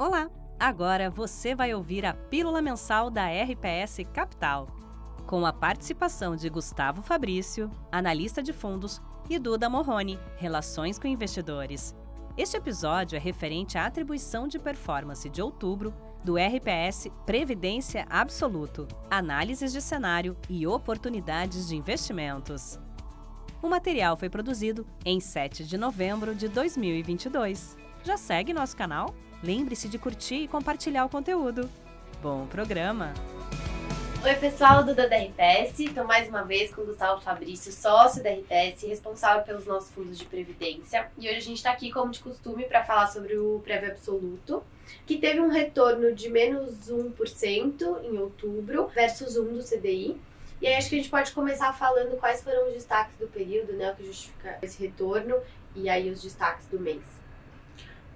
Olá! Agora você vai ouvir a Pílula Mensal da RPS Capital, com a participação de Gustavo Fabrício, analista de fundos, e Duda Morrone, Relações com Investidores. Este episódio é referente à atribuição de performance de outubro do RPS Previdência Absoluto, análises de cenário e oportunidades de investimentos. O material foi produzido em 7 de novembro de 2022. Já segue nosso canal? Lembre-se de curtir e compartilhar o conteúdo. Bom programa! Oi, pessoal do da. Estou mais uma vez com o Gustavo Fabrício, sócio da RPS, responsável pelos nossos fundos de previdência. E hoje a gente está aqui, como de costume, para falar sobre o prévio absoluto, que teve um retorno de menos 1% em outubro versus 1 do CDI. E aí acho que a gente pode começar falando quais foram os destaques do período, né, o que justifica esse retorno, e aí os destaques do mês.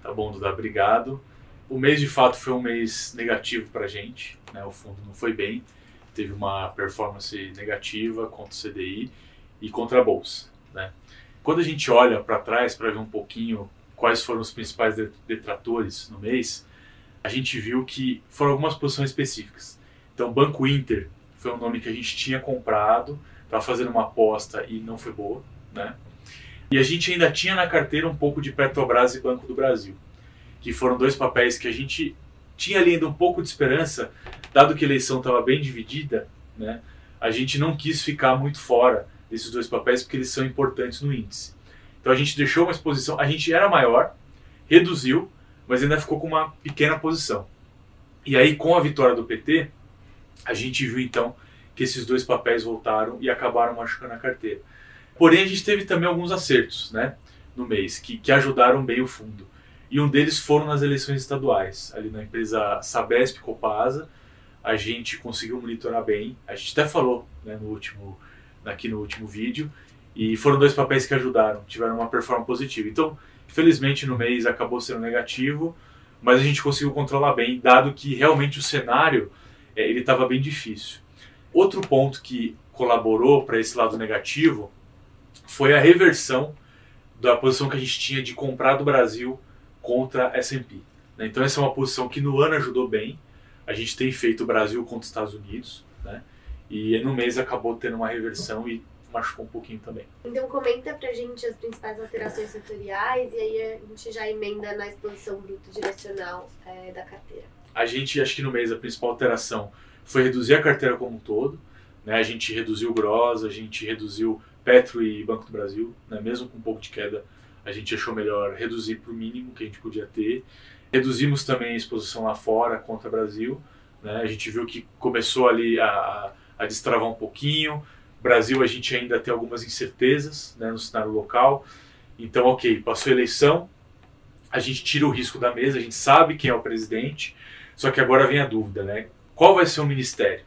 Tá bom, Duda, obrigado. O mês de fato foi um mês negativo para a gente, né? o fundo não foi bem, teve uma performance negativa contra o CDI e contra a Bolsa. Né? Quando a gente olha para trás para ver um pouquinho quais foram os principais detratores no mês, a gente viu que foram algumas posições específicas. Então, Banco Inter foi um nome que a gente tinha comprado, estava fazendo uma aposta e não foi boa, né? E a gente ainda tinha na carteira um pouco de Petrobras e Banco do Brasil, que foram dois papéis que a gente tinha ali ainda um pouco de esperança, dado que a eleição estava bem dividida, né? A gente não quis ficar muito fora desses dois papéis porque eles são importantes no índice. Então a gente deixou uma exposição, a gente era maior, reduziu, mas ainda ficou com uma pequena posição. E aí com a vitória do PT, a gente viu então que esses dois papéis voltaram e acabaram machucando a carteira. Porém, a gente teve também alguns acertos né, no mês que, que ajudaram bem o fundo. E um deles foram nas eleições estaduais, ali na empresa Sabesp Copasa. A gente conseguiu monitorar bem. A gente até falou né, no último, aqui no último vídeo. E foram dois papéis que ajudaram, tiveram uma performance positiva. Então, infelizmente, no mês acabou sendo negativo, mas a gente conseguiu controlar bem, dado que realmente o cenário é, ele estava bem difícil. Outro ponto que colaborou para esse lado negativo foi a reversão da posição que a gente tinha de comprar do Brasil contra S&P. Né? Então essa é uma posição que no ano ajudou bem. A gente tem feito o Brasil contra os Estados Unidos, né? E no mês acabou tendo uma reversão e machucou um pouquinho também. Então comenta pra gente as principais alterações setoriais e aí a gente já emenda na exposição bruta direcional é, da carteira. A gente, acho que no mês a principal alteração foi reduzir a carteira como um todo. Né? A gente reduziu o Gross, a gente reduziu Petro e Banco do Brasil, né? mesmo com um pouco de queda, a gente achou melhor reduzir para o mínimo que a gente podia ter. Reduzimos também a exposição lá fora contra o Brasil. Né? A gente viu que começou ali a, a destravar um pouquinho. Brasil, a gente ainda tem algumas incertezas né, no cenário local. Então, ok, passou a eleição, a gente tira o risco da mesa, a gente sabe quem é o presidente, só que agora vem a dúvida, né? Qual vai ser o ministério?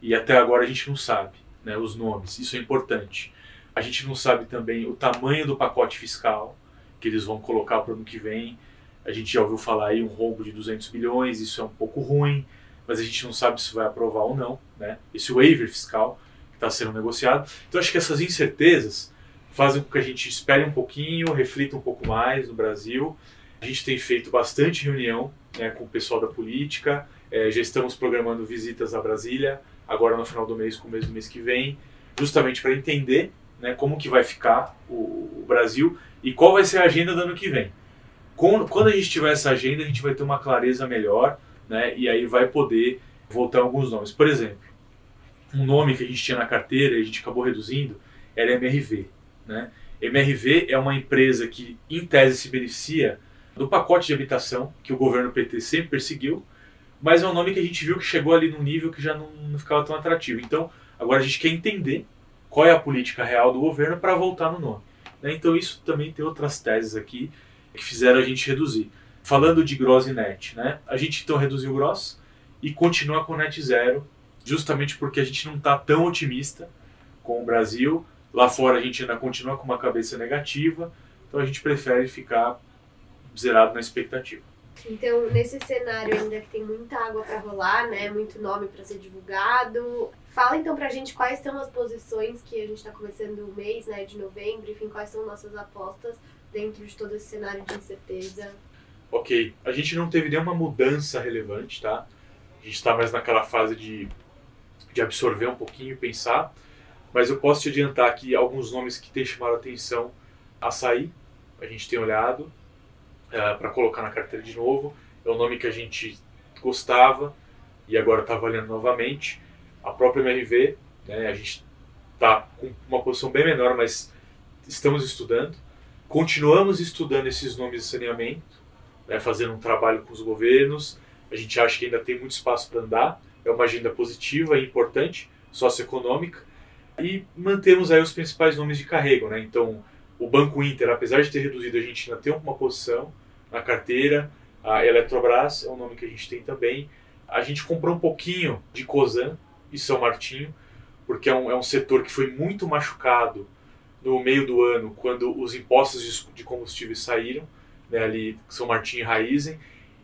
E até agora a gente não sabe né, os nomes, isso é importante. A gente não sabe também o tamanho do pacote fiscal que eles vão colocar para o ano que vem. A gente já ouviu falar aí um rombo de 200 bilhões, isso é um pouco ruim, mas a gente não sabe se vai aprovar ou não, né? Esse waiver fiscal que está sendo negociado. Então acho que essas incertezas fazem com que a gente espere um pouquinho, reflita um pouco mais no Brasil. A gente tem feito bastante reunião né, com o pessoal da política, é, já estamos programando visitas a Brasília, agora no final do mês, com o mês do mês que vem, justamente para entender né, como que vai ficar o, o, Brasil e qual vai ser a agenda do ano que vem. Quando, quando a gente tiver essa agenda, a gente vai ter uma clareza melhor né, e aí vai poder voltar alguns nomes. Por exemplo, um nome que a gente tinha na carteira e a gente acabou reduzindo era MRV. Né? MRV é uma empresa que, em tese, se beneficia do pacote de habitação que o governo PT sempre perseguiu, mas é um nome que a gente viu que chegou ali num nível que já não, não ficava tão atrativo. Então, agora a gente quer entender qual é a política real do governo para voltar no nome. Né? Então, isso também tem outras teses aqui que fizeram a gente reduzir. Falando de gross e net, né? a gente então reduziu o gross e continua com net zero, justamente porque a gente não está tão otimista com o Brasil. Lá fora a gente ainda continua com uma cabeça negativa, então a gente prefere ficar zerado na expectativa. Então, nesse cenário ainda que tem muita água para rolar, né, muito nome para ser divulgado, fala então pra gente quais são as posições que a gente está começando o mês, né, de novembro, enfim, quais são nossas apostas dentro de todo esse cenário de incerteza. Ok, a gente não teve nenhuma mudança relevante, tá? A gente está mais naquela fase de, de absorver um pouquinho e pensar. Mas eu posso te adiantar aqui alguns nomes que têm chamado a atenção. Açaí, a gente tem olhado uh, eh, para colocar na carteira de novo. É um nome que a gente gostava e agora está valendo novamente. A própria MRV, né, a gente está com uma posição bem menor, mas estamos estudando. Continuamos estudando esses nomes de saneamento, né, fazendo um trabalho com os governos. A gente acha que ainda tem muito espaço para andar. É uma agenda positiva e importante, socioeconômica. E mantemos aí os principais nomes de carrego. Né? Então, o Banco Inter, apesar de ter reduzido, a gente ainda tem uma posição na carteira. A Eletrobras é um nome que a gente tem também. A gente comprou um pouquinho de Cosan e São Martinho, porque é um, é um setor que foi muito machucado no meio do ano, quando os impostos de combustíveis saíram, né, ali São Martinho e Raizen,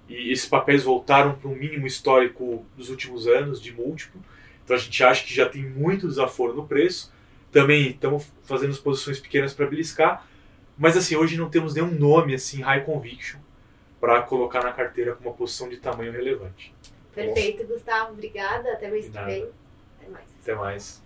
e esses papéis voltaram para um mínimo histórico dos últimos anos, de múltiplo. Então a gente acha que já tem muito desaforo no preço. Também estamos fazendo as posições pequenas para beliscar, mas assim, hoje não temos nenhum nome assim, high conviction, para colocar na carteira com uma posição de tamanho relevante. Perfeito, Gustavo. Obrigada. Até mês que vem. Até mais. Até mais.